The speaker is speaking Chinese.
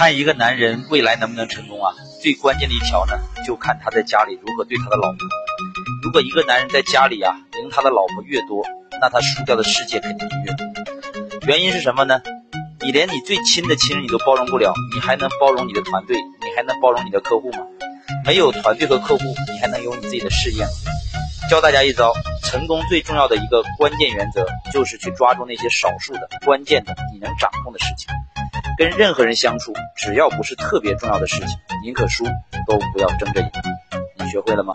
看一个男人未来能不能成功啊？最关键的一条呢，就看他在家里如何对他的老婆。如果一个男人在家里啊，赢他的老婆越多，那他输掉的世界肯定就越多。原因是什么呢？你连你最亲的亲人你都包容不了，你还能包容你的团队？你还能包容你的客户吗？没有团队和客户，你还能有你自己的事业吗？教大家一招，成功最重要的一个关键原则，就是去抓住那些少数的关键的你能掌控的事情。跟任何人相处，只要不是特别重要的事情，宁可输都不要争着赢。你学会了吗？